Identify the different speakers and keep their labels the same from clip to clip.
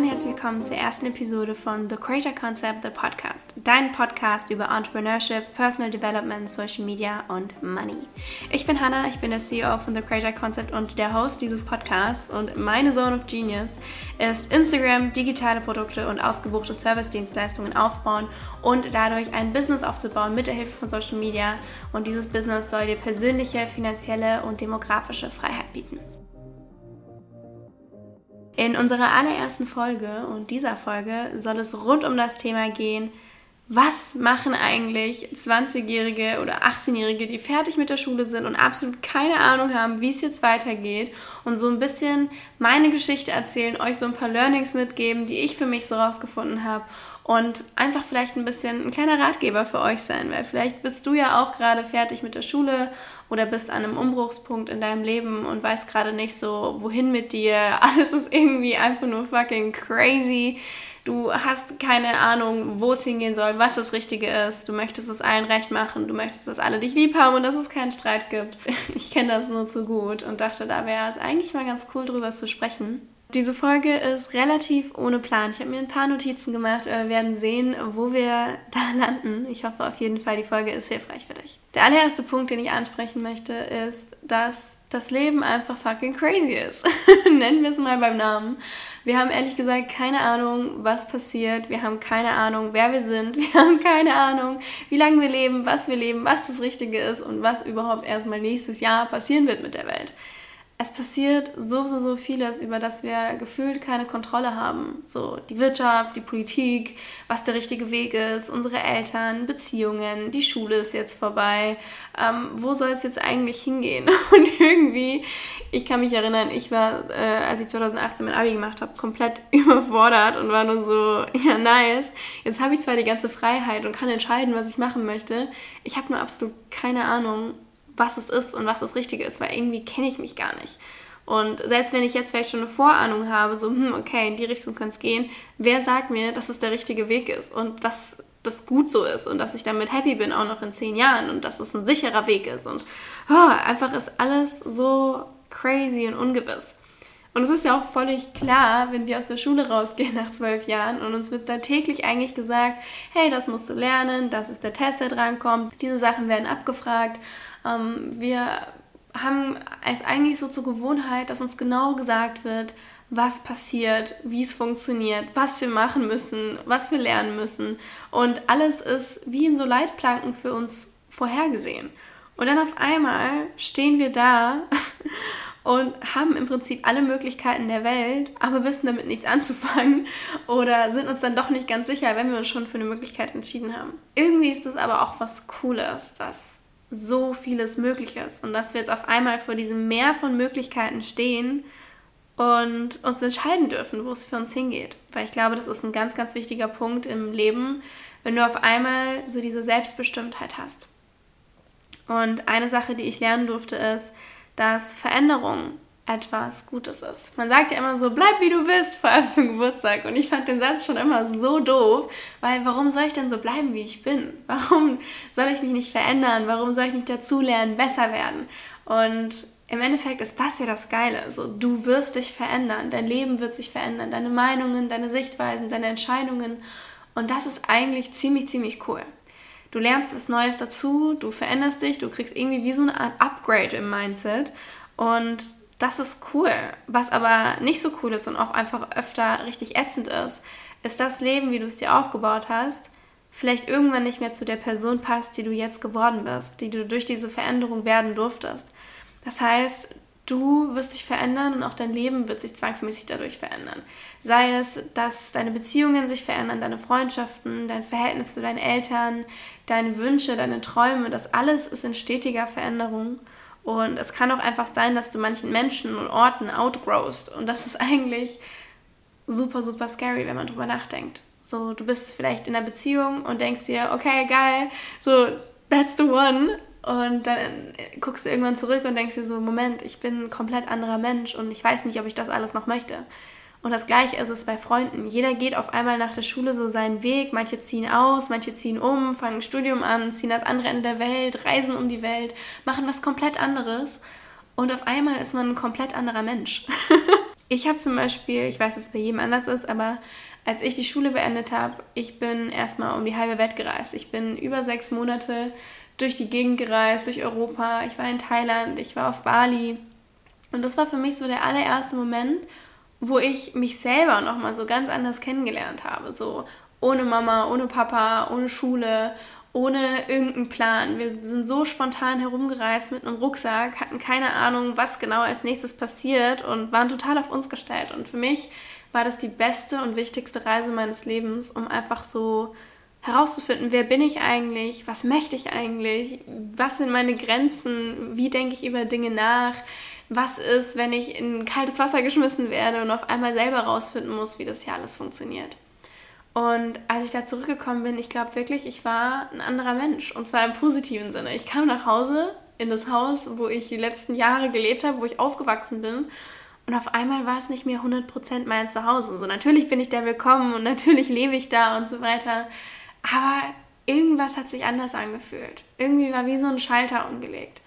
Speaker 1: und herzlich willkommen zur ersten Episode von The Creator Concept, the Podcast. Dein Podcast über Entrepreneurship, Personal Development, Social Media und Money. Ich bin Hannah, ich bin der CEO von The Creator Concept und der Host dieses Podcasts und meine Zone of Genius ist Instagram, digitale Produkte und ausgebuchte Service-Dienstleistungen aufbauen und dadurch ein Business aufzubauen mit der Hilfe von Social Media und dieses Business soll dir persönliche, finanzielle und demografische Freiheit bieten. In unserer allerersten Folge und dieser Folge soll es rund um das Thema gehen, was machen eigentlich 20-Jährige oder 18-Jährige, die fertig mit der Schule sind und absolut keine Ahnung haben, wie es jetzt weitergeht und so ein bisschen meine Geschichte erzählen, euch so ein paar Learnings mitgeben, die ich für mich so rausgefunden habe und einfach vielleicht ein bisschen ein kleiner Ratgeber für euch sein, weil vielleicht bist du ja auch gerade fertig mit der Schule oder bist an einem Umbruchspunkt in deinem Leben und weißt gerade nicht so, wohin mit dir. Alles ist irgendwie einfach nur fucking crazy. Du hast keine Ahnung, wo es hingehen soll, was das Richtige ist. Du möchtest es allen recht machen. Du möchtest, dass alle dich lieb haben und dass es keinen Streit gibt. Ich kenne das nur zu gut und dachte, da wäre es eigentlich mal ganz cool, drüber zu sprechen. Diese Folge ist relativ ohne Plan. Ich habe mir ein paar Notizen gemacht. Wir werden sehen, wo wir da landen. Ich hoffe auf jeden Fall, die Folge ist hilfreich für dich. Der allererste Punkt, den ich ansprechen möchte, ist, dass das Leben einfach fucking crazy ist. Nennen wir es mal beim Namen. Wir haben ehrlich gesagt keine Ahnung, was passiert. Wir haben keine Ahnung, wer wir sind. Wir haben keine Ahnung, wie lange wir leben, was wir leben, was das Richtige ist und was überhaupt erstmal nächstes Jahr passieren wird mit der Welt es passiert so, so, so vieles, über das wir gefühlt keine Kontrolle haben. So die Wirtschaft, die Politik, was der richtige Weg ist, unsere Eltern, Beziehungen, die Schule ist jetzt vorbei. Ähm, wo soll es jetzt eigentlich hingehen? Und irgendwie, ich kann mich erinnern, ich war, äh, als ich 2018 mein Abi gemacht habe, komplett überfordert und war nur so, ja, nice. Jetzt habe ich zwar die ganze Freiheit und kann entscheiden, was ich machen möchte. Ich habe nur absolut keine Ahnung, was es ist und was das Richtige ist, weil irgendwie kenne ich mich gar nicht. Und selbst wenn ich jetzt vielleicht schon eine Vorahnung habe, so, hm, okay, in die Richtung könnte es gehen, wer sagt mir, dass es der richtige Weg ist und dass das gut so ist und dass ich damit happy bin, auch noch in zehn Jahren und dass es ein sicherer Weg ist und oh, einfach ist alles so crazy und ungewiss. Und es ist ja auch völlig klar, wenn wir aus der Schule rausgehen nach zwölf Jahren und uns wird da täglich eigentlich gesagt, hey, das musst du lernen, das ist der Test, der drankommt, diese Sachen werden abgefragt ähm, wir haben es eigentlich so zur Gewohnheit, dass uns genau gesagt wird, was passiert, wie es funktioniert, was wir machen müssen, was wir lernen müssen. Und alles ist wie in so Leitplanken für uns vorhergesehen. Und dann auf einmal stehen wir da und haben im Prinzip alle Möglichkeiten der Welt, aber wissen damit nichts anzufangen oder sind uns dann doch nicht ganz sicher, wenn wir uns schon für eine Möglichkeit entschieden haben. Irgendwie ist das aber auch was Cooles, dass so vieles möglich ist und dass wir jetzt auf einmal vor diesem Meer von Möglichkeiten stehen und uns entscheiden dürfen, wo es für uns hingeht. Weil ich glaube, das ist ein ganz, ganz wichtiger Punkt im Leben, wenn du auf einmal so diese Selbstbestimmtheit hast. Und eine Sache, die ich lernen durfte, ist, dass Veränderung etwas Gutes ist. Man sagt ja immer so, bleib wie du bist, vor allem zum Geburtstag. Und ich fand den Satz schon immer so doof, weil warum soll ich denn so bleiben, wie ich bin? Warum soll ich mich nicht verändern? Warum soll ich nicht dazulernen, besser werden? Und im Endeffekt ist das ja das Geile. So, du wirst dich verändern, dein Leben wird sich verändern, deine Meinungen, deine Sichtweisen, deine Entscheidungen. Und das ist eigentlich ziemlich, ziemlich cool. Du lernst was Neues dazu, du veränderst dich, du kriegst irgendwie wie so eine Art Upgrade im Mindset. Und das ist cool. Was aber nicht so cool ist und auch einfach öfter richtig ätzend ist, ist das Leben, wie du es dir aufgebaut hast, vielleicht irgendwann nicht mehr zu der Person passt, die du jetzt geworden bist, die du durch diese Veränderung werden durftest. Das heißt, du wirst dich verändern und auch dein Leben wird sich zwangsmäßig dadurch verändern. Sei es, dass deine Beziehungen sich verändern, deine Freundschaften, dein Verhältnis zu deinen Eltern, deine Wünsche, deine Träume, das alles ist in stetiger Veränderung. Und es kann auch einfach sein, dass du manchen Menschen und Orten outgrowst. Und das ist eigentlich super, super scary, wenn man drüber nachdenkt. So, du bist vielleicht in einer Beziehung und denkst dir, okay, geil, so, that's the one. Und dann guckst du irgendwann zurück und denkst dir so, Moment, ich bin ein komplett anderer Mensch und ich weiß nicht, ob ich das alles noch möchte. Und das gleiche ist es bei Freunden. Jeder geht auf einmal nach der Schule so seinen Weg. Manche ziehen aus, manche ziehen um, fangen ein Studium an, ziehen ans andere Ende der Welt, reisen um die Welt, machen was komplett anderes. Und auf einmal ist man ein komplett anderer Mensch. ich habe zum Beispiel, ich weiß, dass es bei jedem anders ist, aber als ich die Schule beendet habe, ich bin erstmal um die halbe Welt gereist. Ich bin über sechs Monate durch die Gegend gereist, durch Europa. Ich war in Thailand, ich war auf Bali. Und das war für mich so der allererste Moment, wo ich mich selber nochmal so ganz anders kennengelernt habe. So ohne Mama, ohne Papa, ohne Schule, ohne irgendeinen Plan. Wir sind so spontan herumgereist mit einem Rucksack, hatten keine Ahnung, was genau als nächstes passiert und waren total auf uns gestellt. Und für mich war das die beste und wichtigste Reise meines Lebens, um einfach so herauszufinden, wer bin ich eigentlich, was möchte ich eigentlich, was sind meine Grenzen, wie denke ich über Dinge nach, was ist, wenn ich in kaltes Wasser geschmissen werde und auf einmal selber herausfinden muss, wie das hier alles funktioniert. Und als ich da zurückgekommen bin, ich glaube wirklich, ich war ein anderer Mensch. Und zwar im positiven Sinne. Ich kam nach Hause in das Haus, wo ich die letzten Jahre gelebt habe, wo ich aufgewachsen bin. Und auf einmal war es nicht mehr 100% mein Zuhause. So, natürlich bin ich da willkommen und natürlich lebe ich da und so weiter. Aber irgendwas hat sich anders angefühlt. Irgendwie war wie so ein Schalter umgelegt.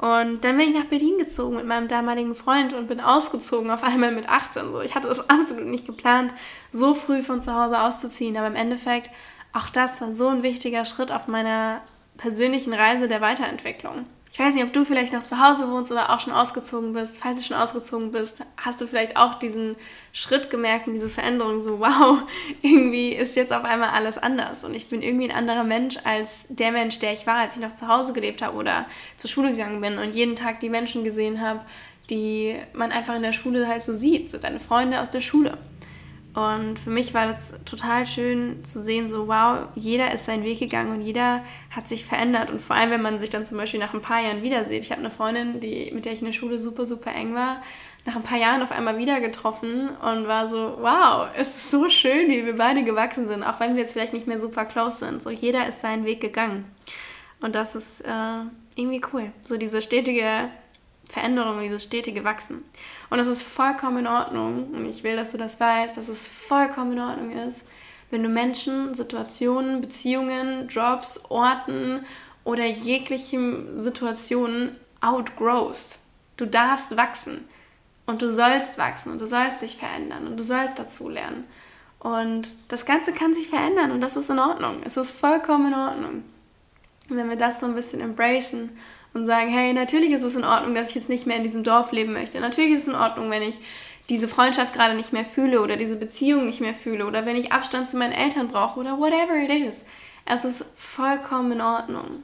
Speaker 1: Und dann bin ich nach Berlin gezogen mit meinem damaligen Freund und bin ausgezogen, auf einmal mit 18. So, ich hatte das absolut nicht geplant, so früh von zu Hause auszuziehen. Aber im Endeffekt, auch das war so ein wichtiger Schritt auf meiner persönlichen Reise der Weiterentwicklung. Ich weiß nicht, ob du vielleicht noch zu Hause wohnst oder auch schon ausgezogen bist. Falls du schon ausgezogen bist, hast du vielleicht auch diesen Schritt gemerkt und diese Veränderung so, wow, irgendwie ist jetzt auf einmal alles anders und ich bin irgendwie ein anderer Mensch als der Mensch, der ich war, als ich noch zu Hause gelebt habe oder zur Schule gegangen bin und jeden Tag die Menschen gesehen habe, die man einfach in der Schule halt so sieht, so deine Freunde aus der Schule. Und für mich war das total schön zu sehen, so wow, jeder ist seinen Weg gegangen und jeder hat sich verändert. Und vor allem, wenn man sich dann zum Beispiel nach ein paar Jahren wieder sieht. Ich habe eine Freundin, die, mit der ich in der Schule super, super eng war, nach ein paar Jahren auf einmal wieder getroffen und war so, wow, es ist so schön, wie wir beide gewachsen sind, auch wenn wir jetzt vielleicht nicht mehr super close sind. So jeder ist seinen Weg gegangen. Und das ist äh, irgendwie cool. So diese stetige Veränderung, dieses stetige Wachsen. Und das ist vollkommen in Ordnung. Und ich will, dass du das weißt, dass es vollkommen in Ordnung ist, wenn du Menschen, Situationen, Beziehungen, Jobs, Orten oder jegliche Situationen outgrowst. Du darfst wachsen. Und du sollst wachsen und du sollst dich verändern und du sollst dazulernen. Und das Ganze kann sich verändern und das ist in Ordnung. Es ist vollkommen in Ordnung. Und wenn wir das so ein bisschen embracen und sagen, hey, natürlich ist es in Ordnung, dass ich jetzt nicht mehr in diesem Dorf leben möchte. Natürlich ist es in Ordnung, wenn ich diese Freundschaft gerade nicht mehr fühle oder diese Beziehung nicht mehr fühle oder wenn ich Abstand zu meinen Eltern brauche oder whatever it is. Es ist vollkommen in Ordnung.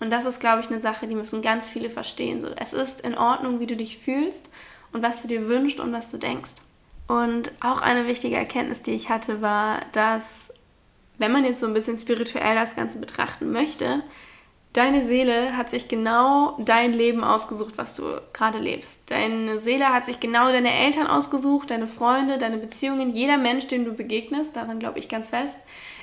Speaker 1: Und das ist, glaube ich, eine Sache, die müssen ganz viele verstehen. So, es ist in Ordnung, wie du dich fühlst und was du dir wünschst und was du denkst. Und auch eine wichtige Erkenntnis, die ich hatte, war, dass wenn man jetzt so ein bisschen spirituell das Ganze betrachten möchte, Deine Seele hat sich genau dein Leben ausgesucht, was du gerade lebst. Deine Seele hat sich genau deine Eltern ausgesucht, deine Freunde, deine Beziehungen. Jeder Mensch, dem du begegnest, daran glaube ich ganz fest,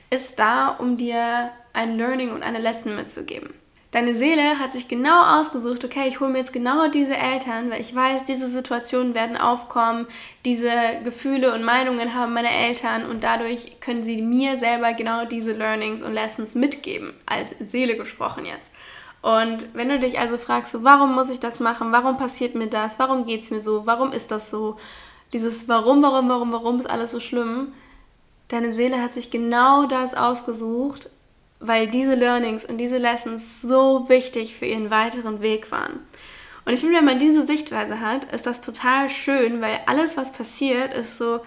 Speaker 1: ist da, um dir ein Learning und eine Lesson mitzugeben. Deine Seele hat sich genau ausgesucht, okay, ich hole mir jetzt genau diese Eltern, weil ich weiß, diese Situationen werden aufkommen, diese Gefühle und Meinungen haben meine Eltern und dadurch können sie mir selber genau diese Learnings und Lessons mitgeben, als Seele gesprochen jetzt. Und wenn du dich also fragst, so, warum muss ich das machen, warum passiert mir das, warum geht es mir so, warum ist das so, dieses Warum, warum, warum, warum ist alles so schlimm, deine Seele hat sich genau das ausgesucht, weil diese Learnings und diese Lessons so wichtig für ihren weiteren Weg waren. Und ich finde, wenn man diese Sichtweise hat, ist das total schön, weil alles, was passiert, ist so,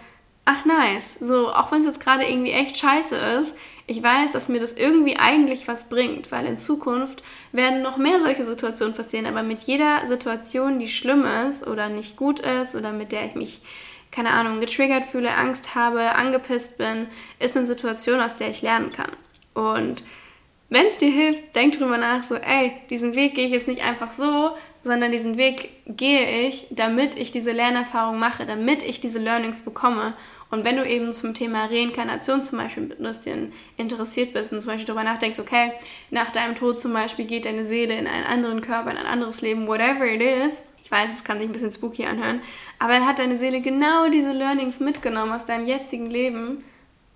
Speaker 1: ach nice. So, auch wenn es jetzt gerade irgendwie echt scheiße ist, ich weiß, dass mir das irgendwie eigentlich was bringt, weil in Zukunft werden noch mehr solche Situationen passieren, aber mit jeder Situation, die schlimm ist oder nicht gut ist oder mit der ich mich, keine Ahnung, getriggert fühle, Angst habe, angepisst bin, ist eine Situation, aus der ich lernen kann. Und wenn es dir hilft, denk drüber nach, so, ey, diesen Weg gehe ich jetzt nicht einfach so, sondern diesen Weg gehe ich, damit ich diese Lernerfahrung mache, damit ich diese Learnings bekomme. Und wenn du eben zum Thema Reinkarnation zum Beispiel ein bisschen interessiert bist und zum Beispiel darüber nachdenkst, okay, nach deinem Tod zum Beispiel geht deine Seele in einen anderen Körper, in ein anderes Leben, whatever it is, ich weiß, es kann sich ein bisschen spooky anhören, aber dann hat deine Seele genau diese Learnings mitgenommen aus deinem jetzigen Leben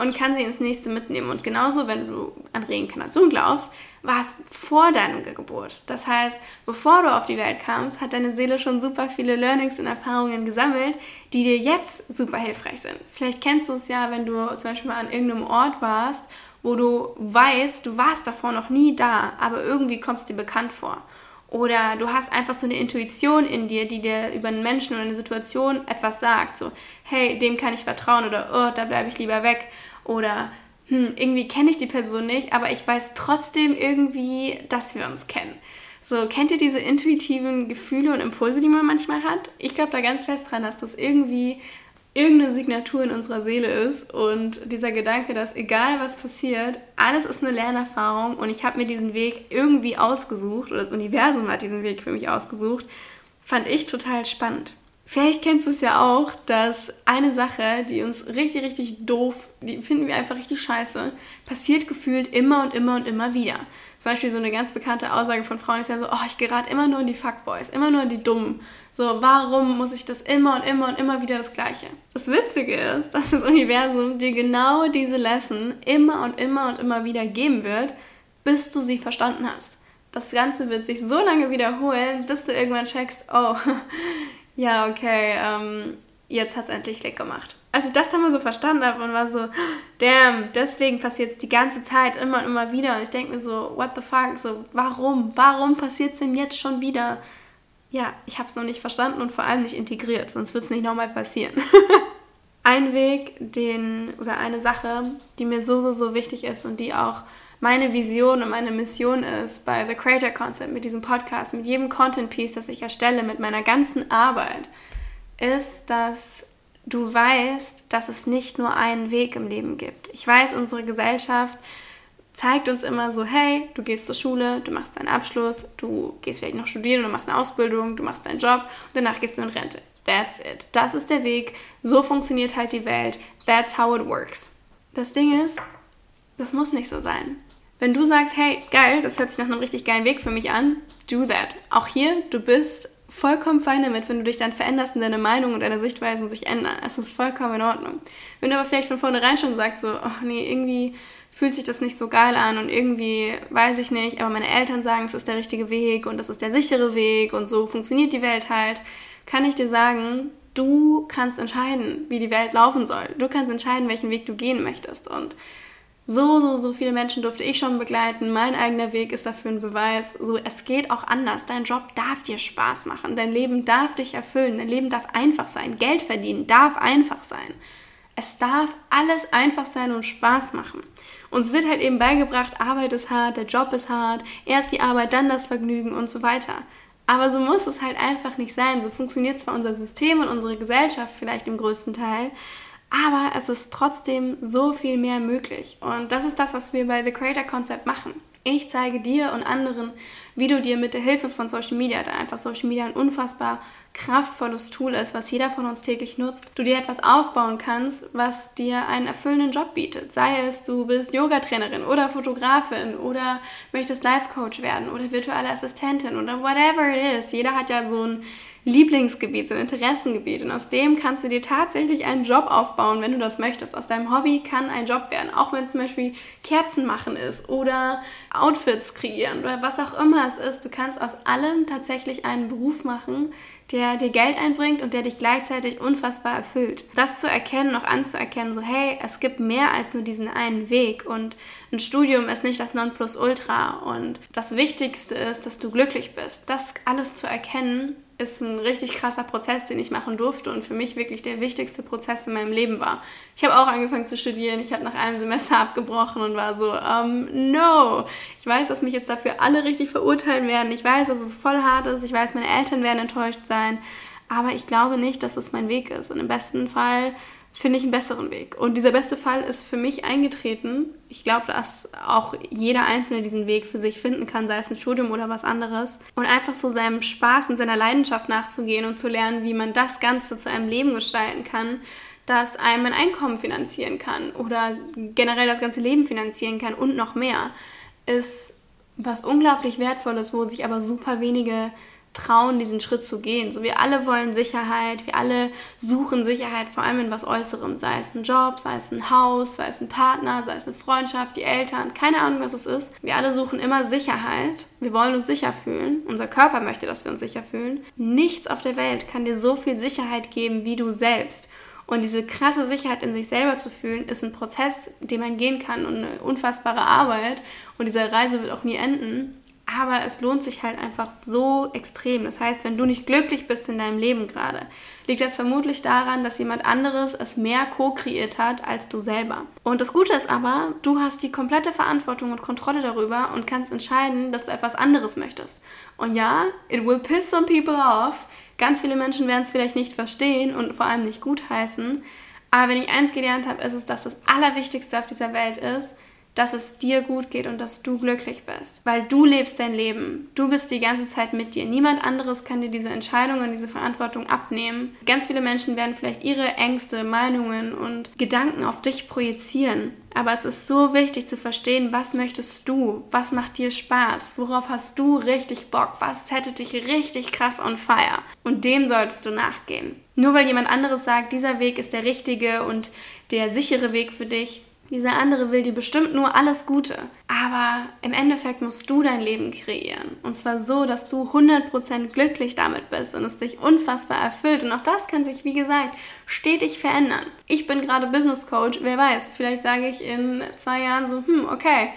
Speaker 1: und kann sie ins nächste mitnehmen. Und genauso, wenn du an Reinkarnation glaubst, war es vor deiner Geburt. Das heißt, bevor du auf die Welt kamst, hat deine Seele schon super viele Learnings und Erfahrungen gesammelt, die dir jetzt super hilfreich sind. Vielleicht kennst du es ja, wenn du zum Beispiel an irgendeinem Ort warst, wo du weißt, du warst davor noch nie da, aber irgendwie kommst dir bekannt vor. Oder du hast einfach so eine Intuition in dir, die dir über einen Menschen oder eine Situation etwas sagt. So, hey, dem kann ich vertrauen oder oh, da bleibe ich lieber weg. Oder hm, irgendwie kenne ich die Person nicht, aber ich weiß trotzdem irgendwie, dass wir uns kennen. So, kennt ihr diese intuitiven Gefühle und Impulse, die man manchmal hat? Ich glaube da ganz fest dran, dass das irgendwie irgendeine Signatur in unserer Seele ist und dieser Gedanke, dass egal was passiert, alles ist eine Lernerfahrung und ich habe mir diesen Weg irgendwie ausgesucht oder das Universum hat diesen Weg für mich ausgesucht, fand ich total spannend. Vielleicht kennst du es ja auch, dass eine Sache, die uns richtig, richtig doof, die finden wir einfach richtig scheiße, passiert gefühlt immer und immer und immer wieder. Zum Beispiel so eine ganz bekannte Aussage von Frauen ist ja so, oh, ich gerate immer nur in die Fuckboys, immer nur in die Dummen. So, warum muss ich das immer und immer und immer wieder das Gleiche? Das Witzige ist, dass das Universum dir genau diese Lesson immer und immer und immer wieder geben wird, bis du sie verstanden hast. Das Ganze wird sich so lange wiederholen, bis du irgendwann checkst, oh, ja, okay, ähm, jetzt hat es endlich Klick gemacht. Als ich das dann mal so verstanden habe und war so, damn, deswegen passiert es die ganze Zeit immer und immer wieder. Und ich denke mir so, what the fuck, so, warum? Warum passiert es denn jetzt schon wieder? Ja, ich habe es noch nicht verstanden und vor allem nicht integriert, sonst wird es nicht nochmal passieren. Ein Weg, den, oder eine Sache, die mir so, so, so wichtig ist und die auch meine Vision und meine Mission ist bei The Creator Concept, mit diesem Podcast, mit jedem Content Piece, das ich erstelle, mit meiner ganzen Arbeit, ist, dass du weißt, dass es nicht nur einen Weg im Leben gibt. Ich weiß, unsere Gesellschaft zeigt uns immer so, hey, du gehst zur Schule, du machst deinen Abschluss, du gehst vielleicht noch studieren, du machst eine Ausbildung, du machst deinen Job und danach gehst du in Rente. That's it. Das ist der Weg. So funktioniert halt die Welt. That's how it works. Das Ding ist, das muss nicht so sein. Wenn du sagst, hey, geil, das hört sich nach einem richtig geilen Weg für mich an, do that. Auch hier, du bist vollkommen fein damit, wenn du dich dann veränderst und deine Meinung und deine Sichtweisen sich ändern. Es ist vollkommen in Ordnung. Wenn du aber vielleicht von vornherein schon sagst, so, oh nee, irgendwie fühlt sich das nicht so geil an und irgendwie weiß ich nicht, aber meine Eltern sagen, es ist der richtige Weg und das ist der sichere Weg und so funktioniert die Welt halt, kann ich dir sagen, du kannst entscheiden, wie die Welt laufen soll. Du kannst entscheiden, welchen Weg du gehen möchtest und so, so, so viele Menschen durfte ich schon begleiten. Mein eigener Weg ist dafür ein Beweis. So, es geht auch anders. Dein Job darf dir Spaß machen. Dein Leben darf dich erfüllen. Dein Leben darf einfach sein. Geld verdienen darf einfach sein. Es darf alles einfach sein und Spaß machen. Uns wird halt eben beigebracht, Arbeit ist hart, der Job ist hart, erst die Arbeit, dann das Vergnügen und so weiter. Aber so muss es halt einfach nicht sein. So funktioniert zwar unser System und unsere Gesellschaft vielleicht im größten Teil, aber es ist trotzdem so viel mehr möglich. Und das ist das, was wir bei The Creator Concept machen. Ich zeige dir und anderen, wie du dir mit der Hilfe von Social Media, da einfach Social Media ein unfassbar kraftvolles Tool ist, was jeder von uns täglich nutzt, du dir etwas aufbauen kannst, was dir einen erfüllenden Job bietet. Sei es, du bist Yogatrainerin oder Fotografin oder möchtest Life Coach werden oder virtuelle Assistentin oder whatever it is. Jeder hat ja so ein Lieblingsgebiet, so ein Interessengebiet. Und aus dem kannst du dir tatsächlich einen Job aufbauen, wenn du das möchtest. Aus deinem Hobby kann ein Job werden. Auch wenn es zum Beispiel Kerzen machen ist oder Outfits kreieren oder was auch immer es ist. Du kannst aus allem tatsächlich einen Beruf machen, der dir Geld einbringt und der dich gleichzeitig unfassbar erfüllt. Das zu erkennen, auch anzuerkennen, so hey, es gibt mehr als nur diesen einen Weg und ein Studium ist nicht das Nonplusultra und das Wichtigste ist, dass du glücklich bist. Das alles zu erkennen ist ein richtig krasser Prozess, den ich machen durfte und für mich wirklich der wichtigste Prozess in meinem Leben war. Ich habe auch angefangen zu studieren, ich habe nach einem Semester abgebrochen und war so, um, no. Ich weiß, dass mich jetzt dafür alle richtig verurteilen werden. Ich weiß, dass es voll hart ist. Ich weiß, meine Eltern werden enttäuscht sein. Aber ich glaube nicht, dass es mein Weg ist. Und im besten Fall finde ich einen besseren Weg. Und dieser beste Fall ist für mich eingetreten. Ich glaube, dass auch jeder Einzelne diesen Weg für sich finden kann, sei es ein Studium oder was anderes. Und einfach so seinem Spaß und seiner Leidenschaft nachzugehen und zu lernen, wie man das Ganze zu einem Leben gestalten kann, das einem ein Einkommen finanzieren kann oder generell das ganze Leben finanzieren kann und noch mehr, ist was unglaublich wertvolles, wo sich aber super wenige trauen, diesen Schritt zu gehen. So, wir alle wollen Sicherheit, wir alle suchen Sicherheit, vor allem in was Äußerem, sei es ein Job, sei es ein Haus, sei es ein Partner, sei es eine Freundschaft, die Eltern, keine Ahnung, was es ist. Wir alle suchen immer Sicherheit. Wir wollen uns sicher fühlen. Unser Körper möchte, dass wir uns sicher fühlen. Nichts auf der Welt kann dir so viel Sicherheit geben wie du selbst. Und diese krasse Sicherheit in sich selber zu fühlen, ist ein Prozess, den man gehen kann und eine unfassbare Arbeit. Und diese Reise wird auch nie enden aber es lohnt sich halt einfach so extrem. Das heißt, wenn du nicht glücklich bist in deinem Leben gerade, liegt das vermutlich daran, dass jemand anderes es mehr co-kreiert hat als du selber. Und das Gute ist aber, du hast die komplette Verantwortung und Kontrolle darüber und kannst entscheiden, dass du etwas anderes möchtest. Und ja, it will piss some people off. Ganz viele Menschen werden es vielleicht nicht verstehen und vor allem nicht gutheißen. Aber wenn ich eins gelernt habe, ist es, dass das Allerwichtigste auf dieser Welt ist, dass es dir gut geht und dass du glücklich bist. Weil du lebst dein Leben. Du bist die ganze Zeit mit dir. Niemand anderes kann dir diese Entscheidung und diese Verantwortung abnehmen. Ganz viele Menschen werden vielleicht ihre Ängste, Meinungen und Gedanken auf dich projizieren. Aber es ist so wichtig zu verstehen, was möchtest du? Was macht dir Spaß? Worauf hast du richtig Bock? Was hätte dich richtig krass on fire? Und dem solltest du nachgehen. Nur weil jemand anderes sagt, dieser Weg ist der richtige und der sichere Weg für dich, dieser andere will dir bestimmt nur alles Gute. Aber im Endeffekt musst du dein Leben kreieren. Und zwar so, dass du 100% glücklich damit bist und es dich unfassbar erfüllt. Und auch das kann sich, wie gesagt, stetig verändern. Ich bin gerade Business Coach. Wer weiß, vielleicht sage ich in zwei Jahren so, hm, okay,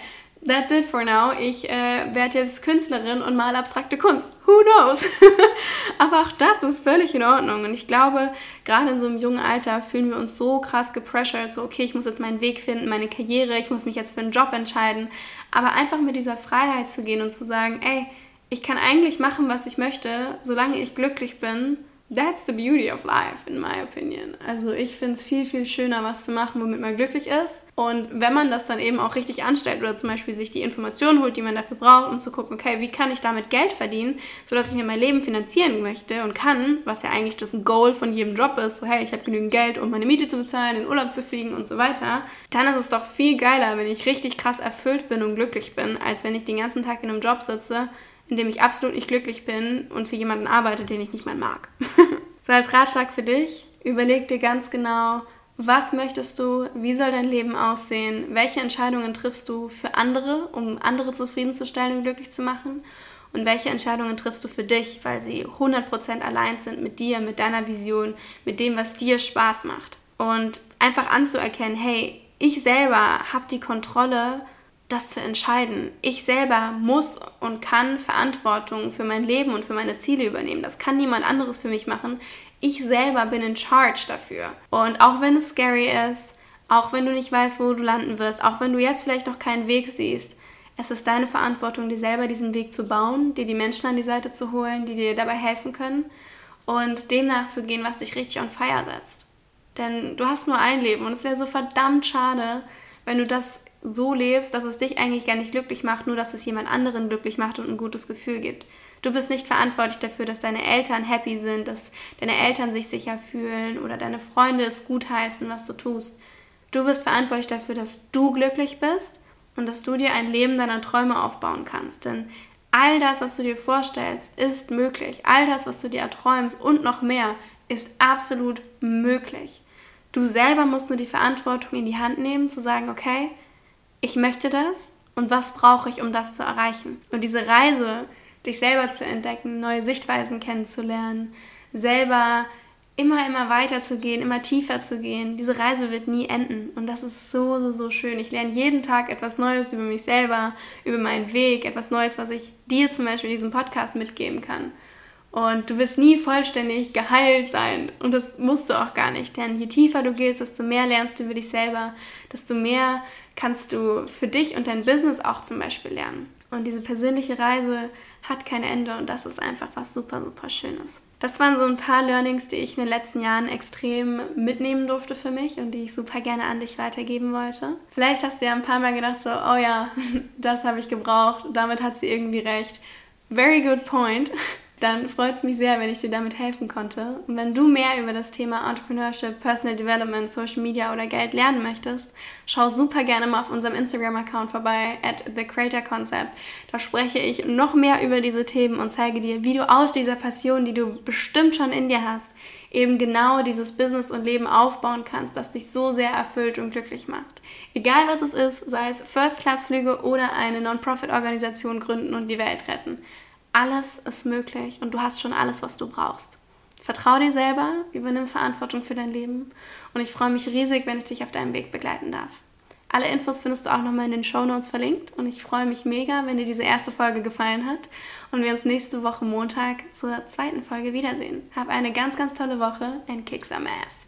Speaker 1: that's it for now. Ich äh, werde jetzt Künstlerin und mal abstrakte Kunst. Who knows? Aber auch das ist völlig in Ordnung. Und ich glaube, gerade in so einem jungen Alter fühlen wir uns so krass gepressured, so, okay, ich muss jetzt meinen Weg finden, meine Karriere, ich muss mich jetzt für einen Job entscheiden. Aber einfach mit dieser Freiheit zu gehen und zu sagen, ey, ich kann eigentlich machen, was ich möchte, solange ich glücklich bin That's the beauty of life, in my opinion. Also ich finde es viel, viel schöner, was zu machen, womit man glücklich ist. Und wenn man das dann eben auch richtig anstellt oder zum Beispiel sich die Informationen holt, die man dafür braucht, um zu gucken, okay, wie kann ich damit Geld verdienen, sodass ich mir mein Leben finanzieren möchte und kann, was ja eigentlich das Goal von jedem Job ist, so hey, ich habe genügend Geld, um meine Miete zu bezahlen, in Urlaub zu fliegen und so weiter, dann ist es doch viel geiler, wenn ich richtig krass erfüllt bin und glücklich bin, als wenn ich den ganzen Tag in einem Job sitze, in dem ich absolut nicht glücklich bin und für jemanden arbeite, den ich nicht mal mag. so als Ratschlag für dich, überleg dir ganz genau, was möchtest du, wie soll dein Leben aussehen, welche Entscheidungen triffst du für andere, um andere zufriedenzustellen und glücklich zu machen und welche Entscheidungen triffst du für dich, weil sie 100% allein sind mit dir, mit deiner Vision, mit dem, was dir Spaß macht. Und einfach anzuerkennen, hey, ich selber habe die Kontrolle das zu entscheiden. Ich selber muss und kann Verantwortung für mein Leben und für meine Ziele übernehmen. Das kann niemand anderes für mich machen. Ich selber bin in charge dafür. Und auch wenn es scary ist, auch wenn du nicht weißt, wo du landen wirst, auch wenn du jetzt vielleicht noch keinen Weg siehst, es ist deine Verantwortung, dir selber diesen Weg zu bauen, dir die Menschen an die Seite zu holen, die dir dabei helfen können und dem nachzugehen, was dich richtig on fire setzt. Denn du hast nur ein Leben und es wäre so verdammt schade, wenn du das so lebst, dass es dich eigentlich gar nicht glücklich macht, nur dass es jemand anderen glücklich macht und ein gutes Gefühl gibt. Du bist nicht verantwortlich dafür, dass deine Eltern happy sind, dass deine Eltern sich sicher fühlen oder deine Freunde es gutheißen, was du tust. Du bist verantwortlich dafür, dass du glücklich bist und dass du dir ein Leben deiner Träume aufbauen kannst. Denn all das, was du dir vorstellst, ist möglich. All das, was du dir erträumst und noch mehr, ist absolut möglich. Du selber musst nur die Verantwortung in die Hand nehmen, zu sagen, okay, ich möchte das und was brauche ich, um das zu erreichen. Und diese Reise, dich selber zu entdecken, neue Sichtweisen kennenzulernen, selber immer, immer weiter zu gehen, immer tiefer zu gehen. Diese Reise wird nie enden. Und das ist so, so, so schön. Ich lerne jeden Tag etwas Neues über mich selber, über meinen Weg, etwas Neues, was ich dir zum Beispiel in diesem Podcast mitgeben kann. Und du wirst nie vollständig geheilt sein. Und das musst du auch gar nicht. Denn je tiefer du gehst, desto mehr lernst du über dich selber, desto mehr kannst du für dich und dein Business auch zum Beispiel lernen. Und diese persönliche Reise hat kein Ende und das ist einfach was super, super Schönes. Das waren so ein paar Learnings, die ich in den letzten Jahren extrem mitnehmen durfte für mich und die ich super gerne an dich weitergeben wollte. Vielleicht hast du ja ein paar Mal gedacht so, oh ja, das habe ich gebraucht, damit hat sie irgendwie recht. Very good point. dann freut es mich sehr, wenn ich dir damit helfen konnte. Und wenn du mehr über das Thema Entrepreneurship, Personal Development, Social Media oder Geld lernen möchtest, schau super gerne mal auf unserem Instagram-Account vorbei, at The Creator Concept. Da spreche ich noch mehr über diese Themen und zeige dir, wie du aus dieser Passion, die du bestimmt schon in dir hast, eben genau dieses Business und Leben aufbauen kannst, das dich so sehr erfüllt und glücklich macht. Egal was es ist, sei es First-Class-Flüge oder eine Non-Profit-Organisation gründen und die Welt retten. Alles ist möglich und du hast schon alles, was du brauchst. Vertrau dir selber, übernimm Verantwortung für dein Leben und ich freue mich riesig, wenn ich dich auf deinem Weg begleiten darf. Alle Infos findest du auch nochmal in den Show Notes verlinkt und ich freue mich mega, wenn dir diese erste Folge gefallen hat und wir uns nächste Woche Montag zur zweiten Folge wiedersehen. Hab eine ganz, ganz tolle Woche and kick some ass.